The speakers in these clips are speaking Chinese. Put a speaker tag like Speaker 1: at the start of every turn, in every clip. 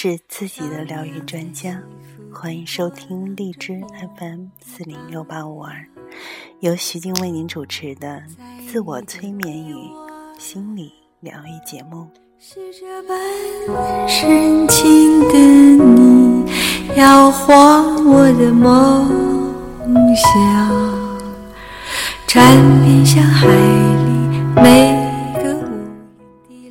Speaker 1: 是自己的疗愈专家，欢迎收听荔枝 FM 四零六八五二，由徐静为您主持的自我催眠与心理疗愈节目。是这般深情的你，摇晃我的梦想，缠绵像海里每个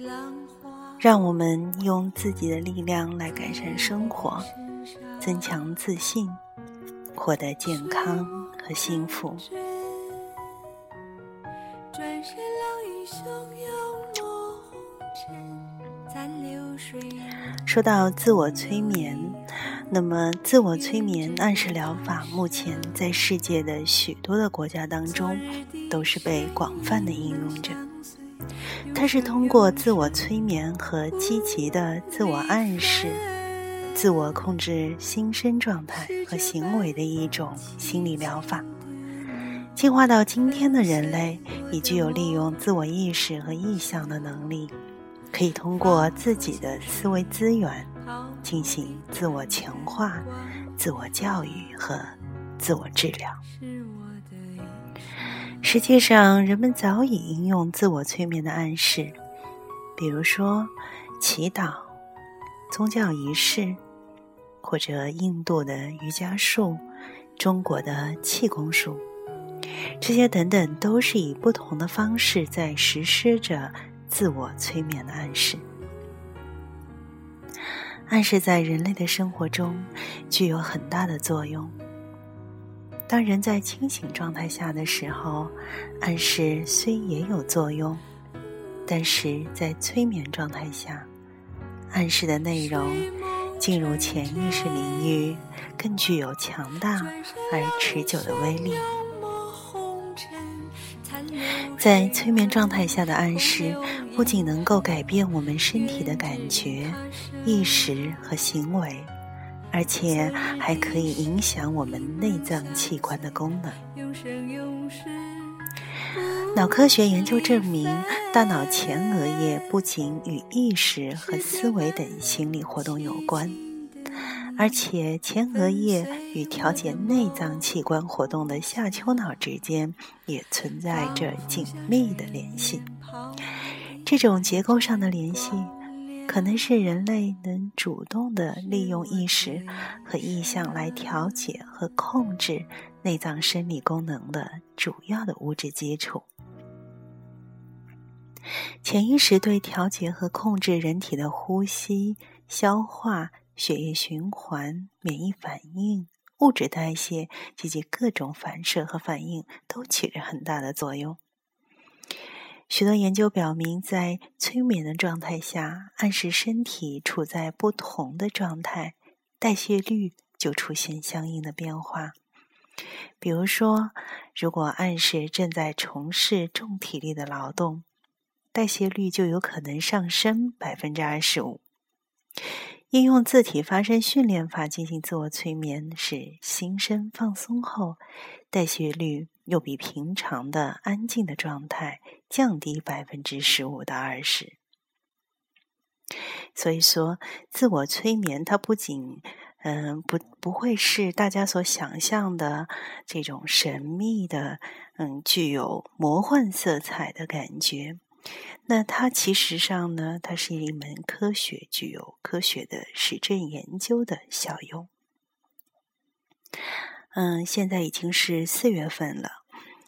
Speaker 1: 浪花。让我们用自己的力量来改善生活，增强自信，获得健康和幸福。说到自我催眠，那么自我催眠暗示疗法目前在世界的许多的国家当中都是被广泛的应用着。它是通过自我催眠和积极的自我暗示，自我控制心身状态和行为的一种心理疗法。进化到今天的人类，已具有利用自我意识和意向的能力，可以通过自己的思维资源，进行自我强化、自我教育和自我治疗。实际上，人们早已应用自我催眠的暗示，比如说祈祷、宗教仪式，或者印度的瑜伽术、中国的气功术，这些等等，都是以不同的方式在实施着自我催眠的暗示。暗示在人类的生活中具有很大的作用。当人在清醒状态下的时候，暗示虽也有作用，但是在催眠状态下，暗示的内容进入潜意识领域，更具有强大而持久的威力。在催眠状态下的暗示，不仅能够改变我们身体的感觉、意识和行为。而且还可以影响我们内脏器官的功能。脑科学研究证明，大脑前额叶不仅与意识和思维等心理活动有关，而且前额叶与调节内脏器官活动的下丘脑之间也存在着紧密的联系。这种结构上的联系。可能是人类能主动的利用意识和意向来调节和控制内脏生理功能的主要的物质基础。潜意识对调节和控制人体的呼吸、消化、血液循环、免疫反应、物质代谢以及各种反射和反应都起着很大的作用。许多研究表明，在催眠的状态下，暗示身体处在不同的状态，代谢率就出现相应的变化。比如说，如果暗示正在从事重体力的劳动，代谢率就有可能上升百分之二十五。应用自体发声训练法进行自我催眠，使心身放松后，代谢率。又比平常的安静的状态降低百分之十五到二十。所以说，自我催眠它不仅嗯不不会是大家所想象的这种神秘的嗯具有魔幻色彩的感觉。那它其实上呢，它是一门科学，具有科学的实证研究的效用。嗯，现在已经是四月份了，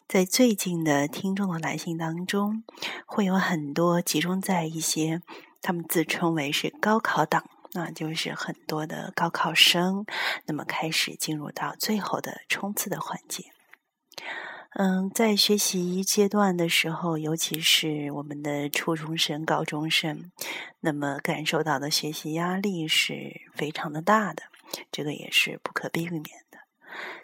Speaker 1: 在最近的听众的来信当中，会有很多集中在一些他们自称为是高考党，那就是很多的高考生，那么开始进入到最后的冲刺的环节。嗯，在学习阶段的时候，尤其是我们的初中生、高中生，那么感受到的学习压力是非常的大的，这个也是不可避免。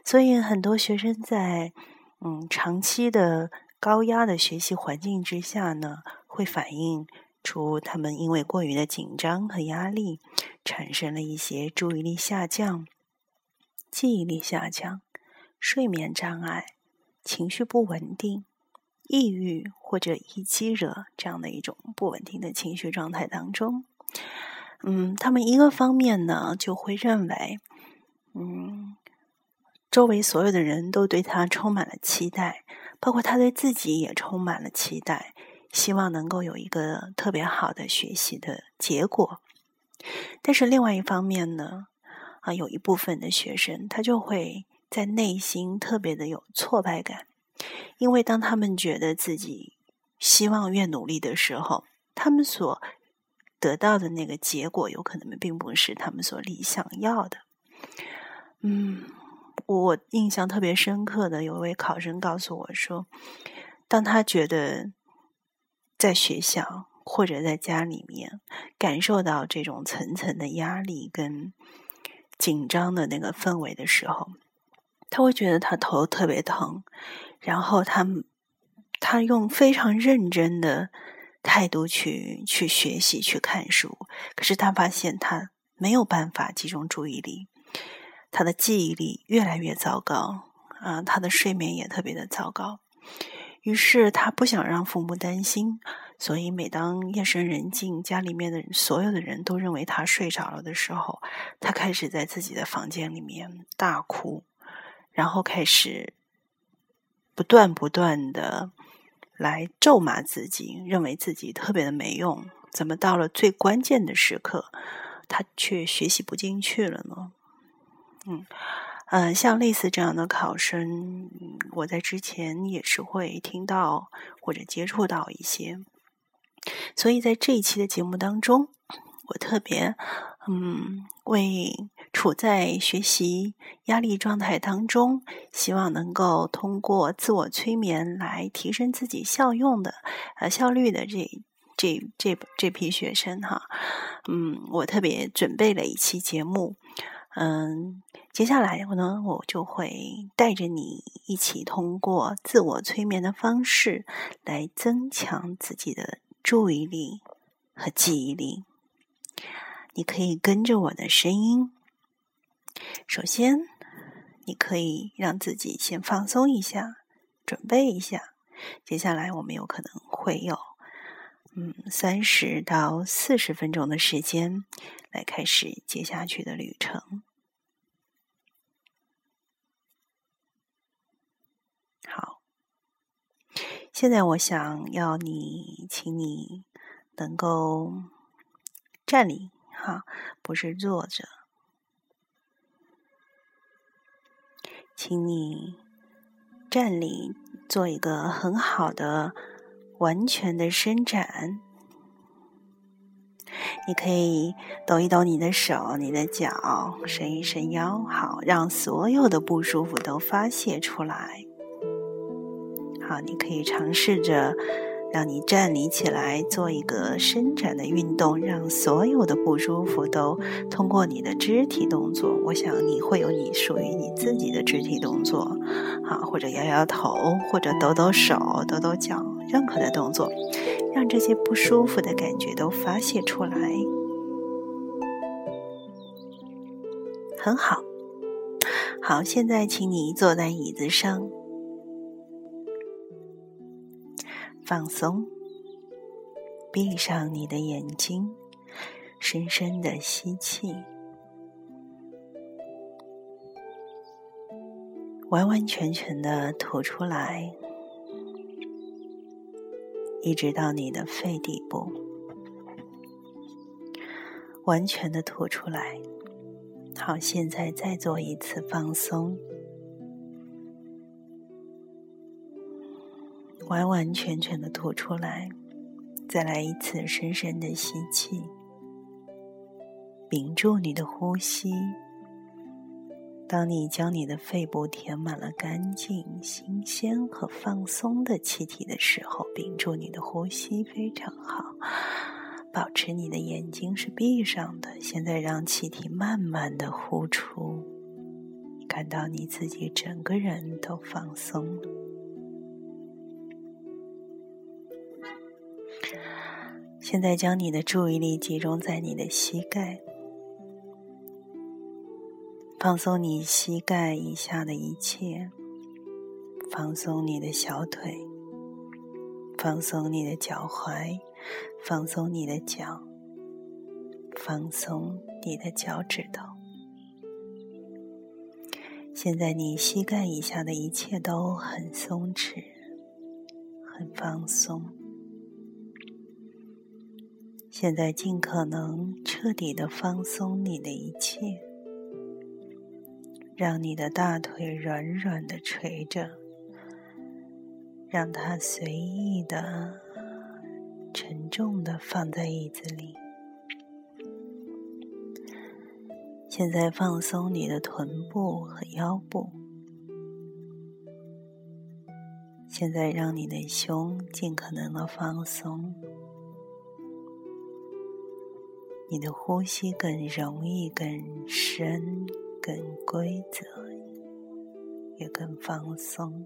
Speaker 1: 所以，很多学生在嗯长期的高压的学习环境之下呢，会反映出他们因为过于的紧张和压力，产生了一些注意力下降、记忆力下降、睡眠障碍、情绪不稳定、抑郁或者易激惹这样的一种不稳定的情绪状态当中。嗯，他们一个方面呢，就会认为，嗯，周围所有的人都对他充满了期待，包括他对自己也充满了期待，希望能够有一个特别好的学习的结果。但是另外一方面呢，啊，有一部分的学生他就会在内心特别的有挫败感，因为当他们觉得自己希望越努力的时候，他们所得到的那个结果有可能并不是他们所理想要的。嗯，我印象特别深刻的有一位考生告诉我说，当他觉得在学校或者在家里面感受到这种层层的压力跟紧张的那个氛围的时候，他会觉得他头特别疼，然后他他用非常认真的。态度去去学习去看书，可是他发现他没有办法集中注意力，他的记忆力越来越糟糕啊，他的睡眠也特别的糟糕。于是他不想让父母担心，所以每当夜深人静，家里面的所有的人都认为他睡着了的时候，他开始在自己的房间里面大哭，然后开始不断不断的。来咒骂自己，认为自己特别的没用，怎么到了最关键的时刻，他却学习不进去了呢？嗯，呃，像类似这样的考生，我在之前也是会听到或者接触到一些，所以在这一期的节目当中，我特别嗯为。处在学习压力状态当中，希望能够通过自我催眠来提升自己效用的呃效率的这这这这批学生哈，嗯，我特别准备了一期节目，嗯，接下来呢，我就会带着你一起通过自我催眠的方式来增强自己的注意力和记忆力。你可以跟着我的声音。首先，你可以让自己先放松一下，准备一下。接下来，我们有可能会有嗯三十到四十分钟的时间来开始接下去的旅程。好，现在我想要你，请你能够站立，哈，不是坐着。请你站立，做一个很好的、完全的伸展。你可以抖一抖你的手、你的脚，伸一伸腰，好，让所有的不舒服都发泄出来。好，你可以尝试着。让你站立起来，做一个伸展的运动，让所有的不舒服都通过你的肢体动作。我想你会有你属于你自己的肢体动作，啊，或者摇摇头，或者抖抖手、抖抖脚，任何的动作，让这些不舒服的感觉都发泄出来。很好，好，现在请你坐在椅子上。放松，闭上你的眼睛，深深的吸气，完完全全的吐出来，一直到你的肺底部，完全的吐出来。好，现在再做一次放松。完完全全的吐出来，再来一次深深的吸气，屏住你的呼吸。当你将你的肺部填满了干净、新鲜和放松的气体的时候，屏住你的呼吸，非常好。保持你的眼睛是闭上的。现在让气体慢慢的呼出，感到你自己整个人都放松了。现在将你的注意力集中在你的膝盖，放松你膝盖以下的一切，放松你的小腿，放松你的脚踝，放松你的脚，放松你的脚趾头。现在你膝盖以下的一切都很松弛，很放松。现在尽可能彻底的放松你的一切，让你的大腿软软的垂着。让它随意的、沉重的放在椅子里。现在放松你的臀部和腰部。现在让你的胸尽可能的放松，你的呼吸更容易、更深、更规则，也更放松。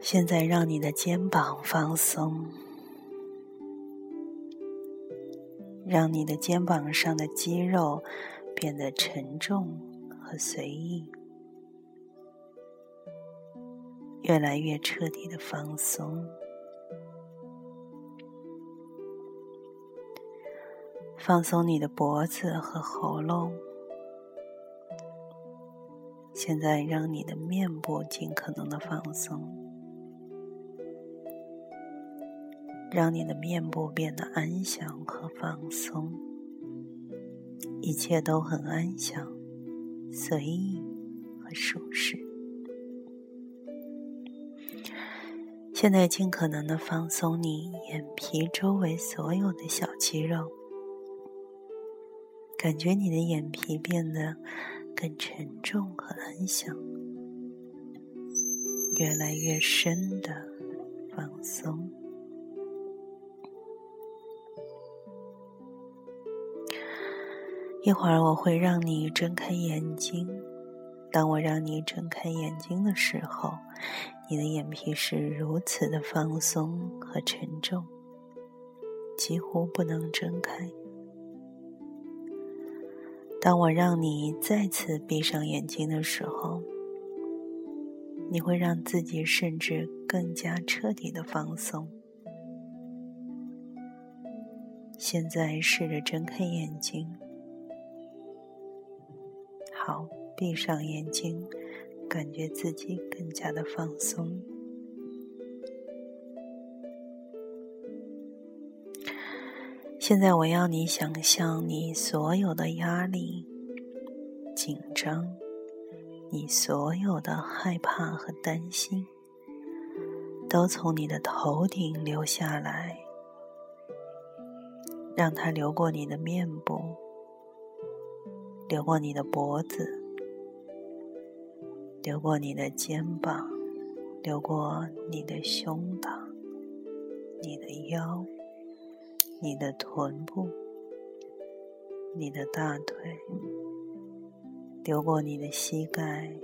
Speaker 1: 现在让你的肩膀放松，让你的肩膀上的肌肉变得沉重和随意，越来越彻底的放松。放松你的脖子和喉咙。现在让你的面部尽可能的放松。让你的面部变得安详和放松，一切都很安详、随意和舒适。现在尽可能的放松你眼皮周围所有的小肌肉，感觉你的眼皮变得更沉重和安详，越来越深的放松。一会儿我会让你睁开眼睛。当我让你睁开眼睛的时候，你的眼皮是如此的放松和沉重，几乎不能睁开。当我让你再次闭上眼睛的时候，你会让自己甚至更加彻底的放松。现在试着睁开眼睛。好，闭上眼睛，感觉自己更加的放松。现在我要你想象，你所有的压力、紧张，你所有的害怕和担心，都从你的头顶流下来，让它流过你的面部。流过你的脖子，流过你的肩膀，流过你的胸膛、你的腰、你的臀部、你的大腿，流过你的膝盖、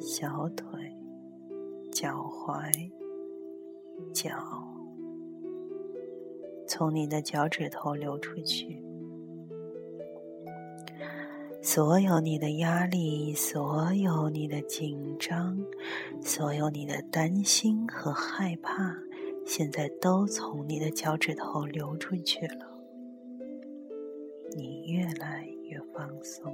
Speaker 1: 小腿、脚踝、脚，从你的脚趾头流出去。所有你的压力，所有你的紧张，所有你的担心和害怕，现在都从你的脚趾头流出去了。你越来越放松。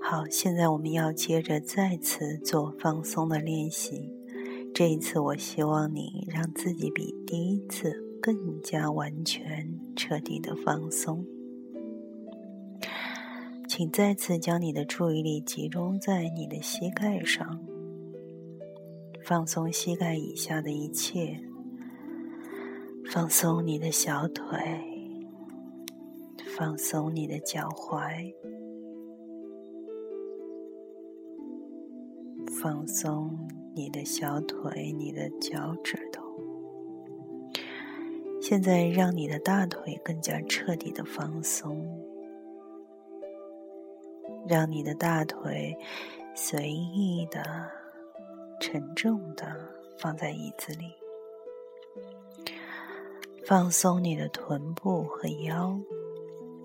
Speaker 1: 好，现在我们要接着再次做放松的练习。这一次，我希望你让自己比第一次。更加完全、彻底的放松，请再次将你的注意力集中在你的膝盖上，放松膝盖以下的一切，放松你的小腿，放松你的脚踝，放松你的小腿、你的脚趾头。现在，让你的大腿更加彻底的放松，让你的大腿随意的、沉重的放在椅子里，放松你的臀部和腰，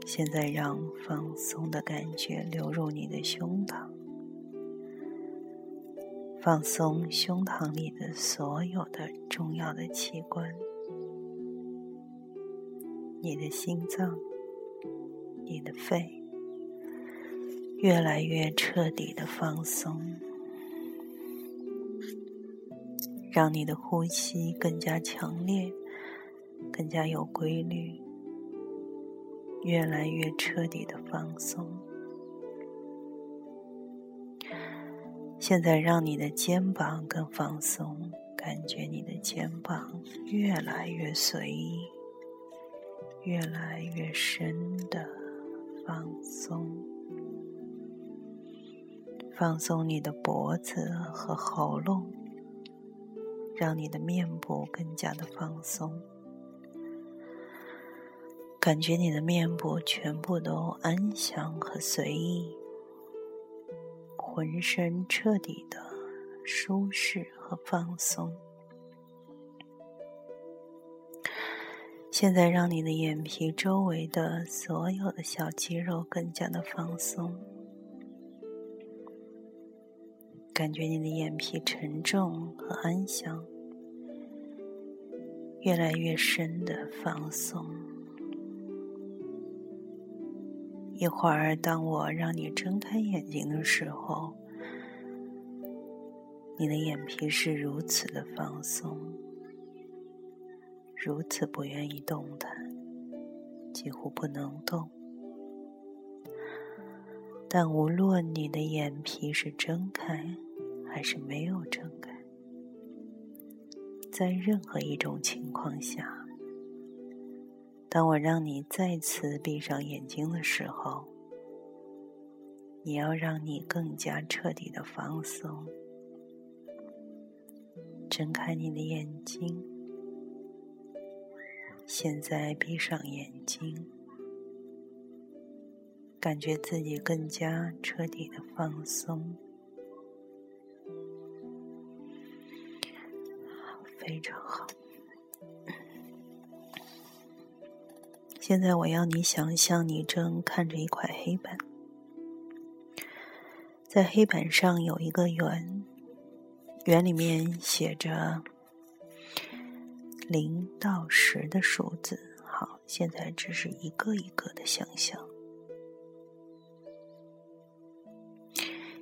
Speaker 1: 现在让放松的感觉流入你的胸膛，放松胸膛里的所有的重要的器官，你的心脏，你的肺，越来越彻底的放松，让你的呼吸更加强烈，更加有规律。越来越彻底的放松。现在让你的肩膀更放松，感觉你的肩膀越来越随意，越来越深的放松。放松你的脖子和喉咙，让你的面部更加的放松。感觉你的面部全部都安详和随意，浑身彻底的舒适和放松。现在让你的眼皮周围的所有的小肌肉更加的放松，感觉你的眼皮沉重和安详，越来越深的放松。一会儿，当我让你睁开眼睛的时候，你的眼皮是如此的放松，如此不愿意动弹，几乎不能动。但无论你的眼皮是睁开还是没有睁开，在任何一种情况下。当我让你再次闭上眼睛的时候，你要让你更加彻底的放松，睁开你的眼睛。现在闭上眼睛，感觉自己更加彻底的放松，非常好。现在我要你想象，你正看着一块黑板，在黑板上有一个圆，圆里面写着零到十的数字。好，现在只是一个一个的想象。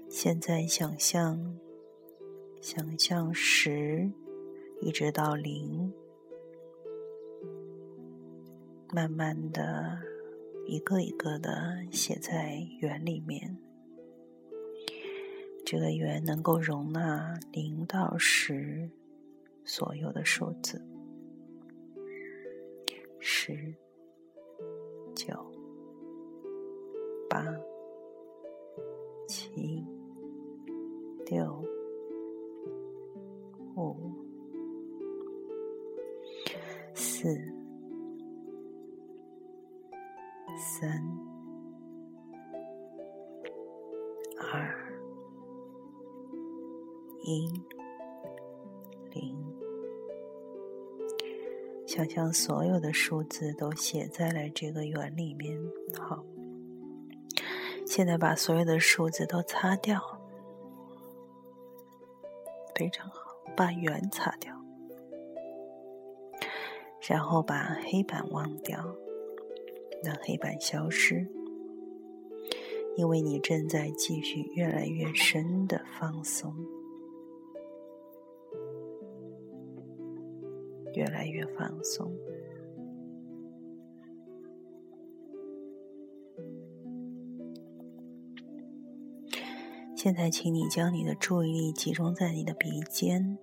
Speaker 1: 现在想象，想象十一直到零。慢慢的，一个一个的写在圆里面。这个圆能够容纳零到十所有的数字：十、九、八、七、六、五、四。三、二、一、零，想象所有的数字都写在了这个圆里面。好，现在把所有的数字都擦掉，非常好，把圆擦掉，然后把黑板忘掉。让黑板消失，因为你正在继续越来越深的放松，越来越放松。现在，请你将你的注意力集中在你的鼻尖。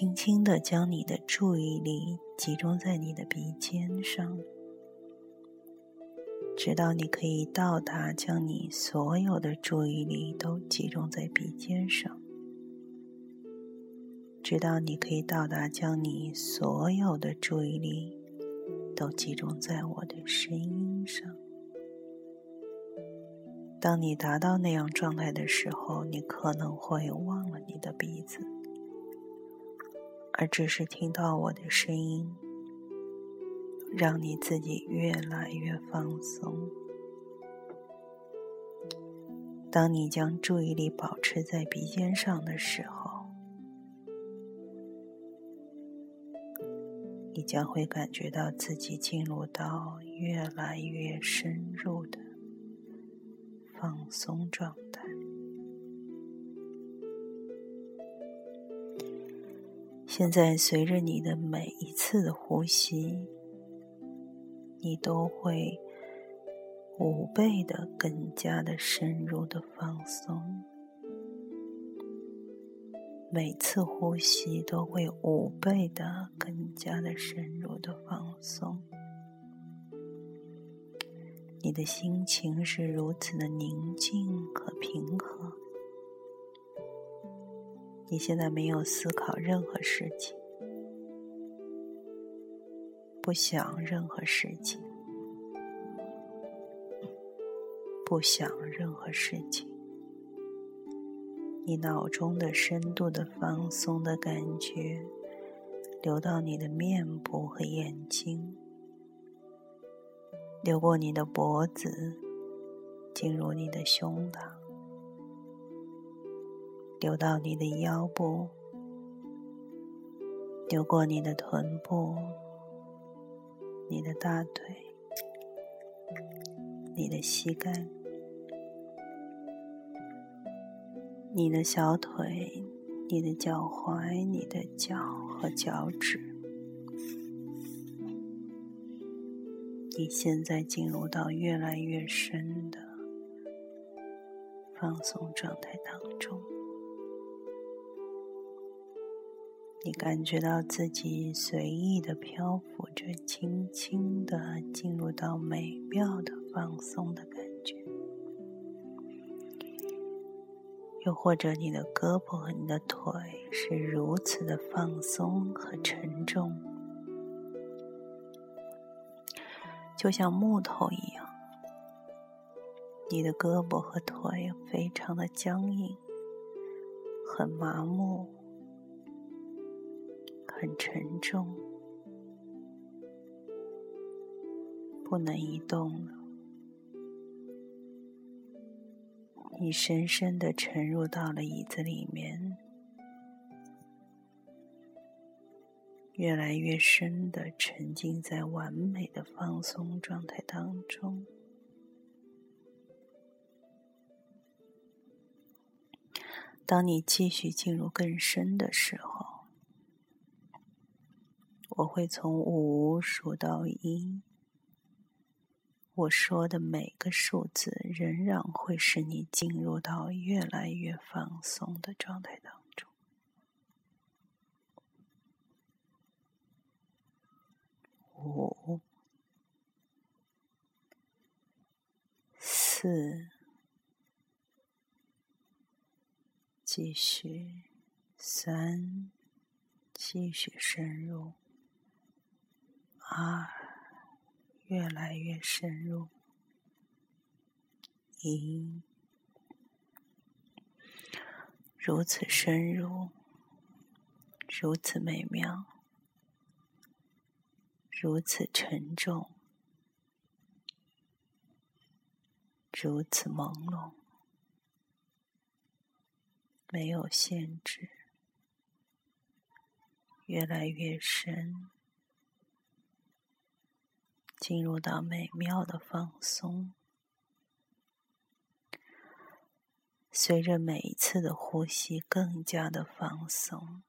Speaker 1: 轻轻的将你的注意力集中在你的鼻尖上，直到你可以到达将你所有的注意力都集中在鼻尖上，直到你可以到达将你所有的注意力都集中在我的声音上。当你达到那样状态的时候，你可能会忘了你的鼻子。而只是听到我的声音，让你自己越来越放松。当你将注意力保持在鼻尖上的时候，你将会感觉到自己进入到越来越深入的放松状现在，随着你的每一次的呼吸，你都会五倍的更加的深入的放松。每次呼吸都会五倍的更加的深入的放松。你的心情是如此的宁静和平和。你现在没有思考任何事情，不想任何事情，不想任何事情。你脑中的深度的放松的感觉，流到你的面部和眼睛，流过你的脖子，进入你的胸膛。流到你的腰部，流过你的臀部、你的大腿、你的膝盖、你的小腿、你的脚踝、你的脚和脚趾。你现在进入到越来越深的放松状态当中。你感觉到自己随意的漂浮着，轻轻的进入到美妙的放松的感觉。又或者，你的胳膊和你的腿是如此的放松和沉重，就像木头一样。你的胳膊和腿非常的僵硬，很麻木。很沉重，不能移动了。你深深的沉入到了椅子里面，越来越深的沉浸在完美的放松状态当中。当你继续进入更深的时候，我会从五数到一，我说的每个数字仍然会使你进入到越来越放松的状态当中。五、四，继续，三，继续深入。二，越来越深入。一，如此深入，如此美妙，如此沉重，如此朦胧，没有限制，越来越深。进入到美妙的放松，随着每一次的呼吸，更加的放松。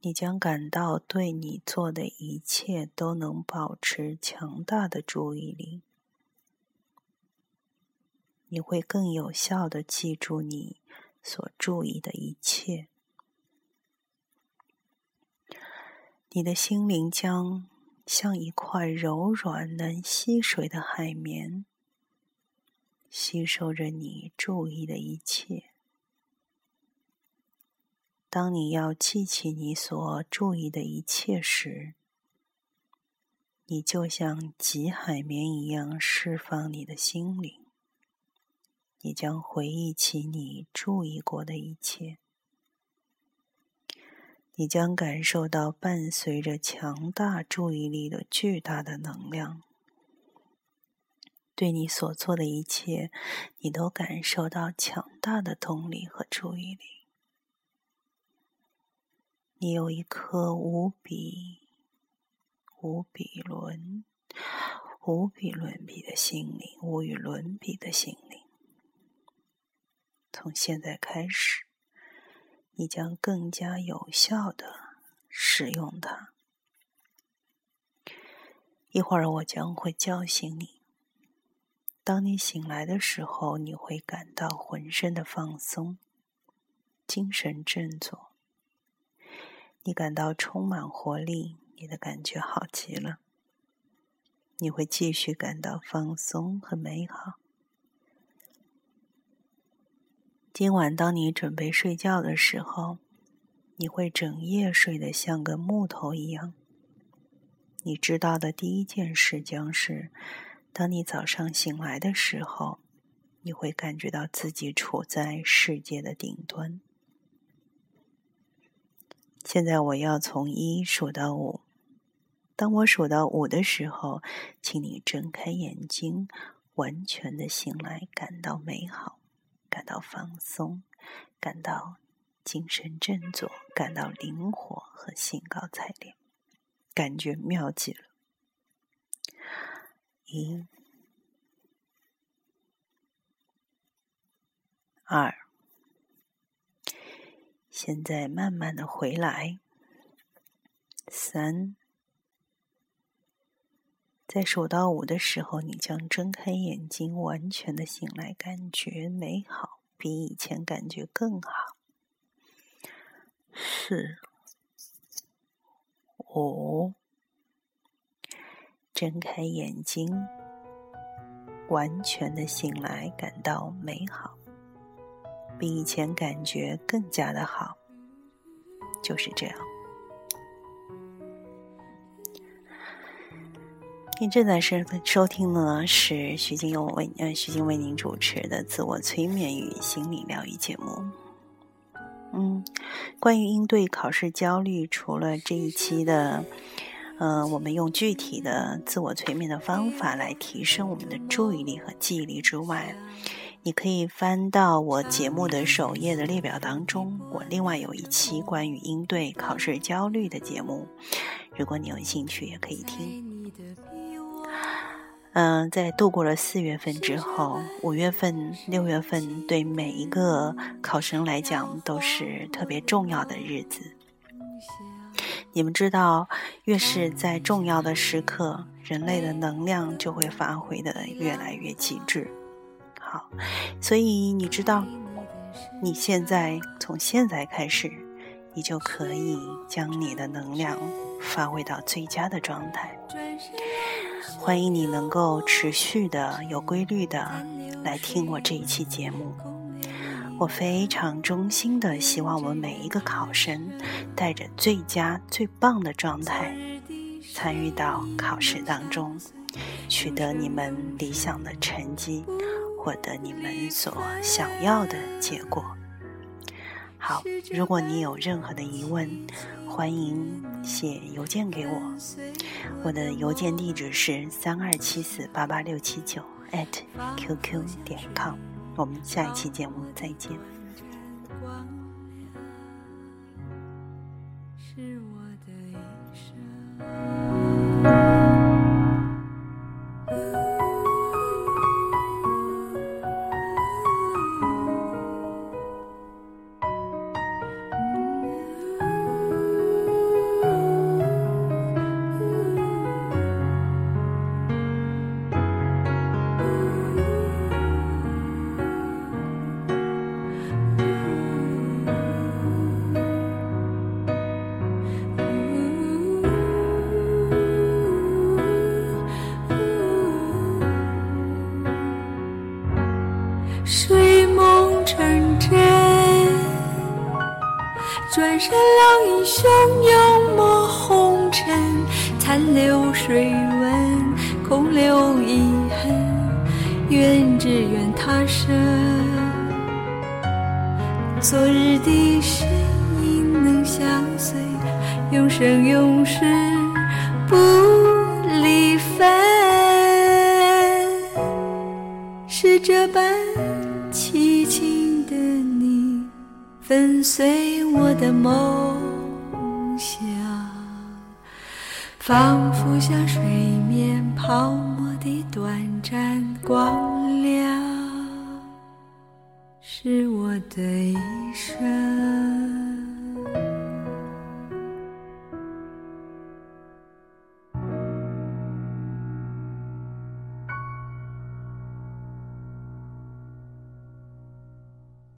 Speaker 1: 你将感到对你做的一切都能保持强大的注意力，你会更有效的记住你所注意的一切。你的心灵将像一块柔软能吸水的海绵，吸收着你注意的一切。当你要记起你所注意的一切时，你就像极海绵一样释放你的心灵。你将回忆起你注意过的一切。你将感受到伴随着强大注意力的巨大的能量。对你所做的一切，你都感受到强大的动力和注意力。你有一颗无比、无比伦、无比伦比的心灵，无与伦比的心灵。从现在开始。你将更加有效的使用它。一会儿我将会叫醒你。当你醒来的时候，你会感到浑身的放松，精神振作。你感到充满活力，你的感觉好极了。你会继续感到放松和美好。今晚，当你准备睡觉的时候，你会整夜睡得像个木头一样。你知道的第一件事将是，当你早上醒来的时候，你会感觉到自己处在世界的顶端。现在，我要从一数到五。当我数到五的时候，请你睁开眼睛，完全的醒来，感到美好。感到放松，感到精神振作，感到灵活和兴高采烈，感觉妙极了。一、二，现在慢慢的回来。三。在数到五的时候，你将睁开眼睛，完全的醒来，感觉美好，比以前感觉更好。四、五，睁开眼睛，完全的醒来，感到美好，比以前感觉更加的好。就是这样。您正在收收听呢，是徐静佑为呃徐静为您主持的自我催眠与心理疗愈节目。嗯，关于应对考试焦虑，除了这一期的，呃，我们用具体的自我催眠的方法来提升我们的注意力和记忆力之外，你可以翻到我节目的首页的列表当中，我另外有一期关于应对考试焦虑的节目，如果你有兴趣，也可以听。嗯，在度过了四月份之后，五月份、六月份对每一个考生来讲都是特别重要的日子。你们知道，越是在重要的时刻，人类的能量就会发挥的越来越极致。好，所以你知道，你现在从现在开始，你就可以将你的能量发挥到最佳的状态。欢迎你能够持续的、有规律的来听我这一期节目。我非常衷心的希望我们每一个考生带着最佳、最棒的状态参与到考试当中，取得你们理想的成绩，获得你们所想要的结果。好，如果你有任何的疑问，欢迎写邮件给我，我的邮件地址是三二七四八八六七九 at qq 点 com。我们下一期节目再见。
Speaker 2: 山老英雄勇没红尘，残留水纹，空留遗恨。愿只愿他生，昨日的身影能。相随，永生永世不离分。是这般粉碎我的梦想，仿佛像水面泡沫的短暂光亮。是我的一生。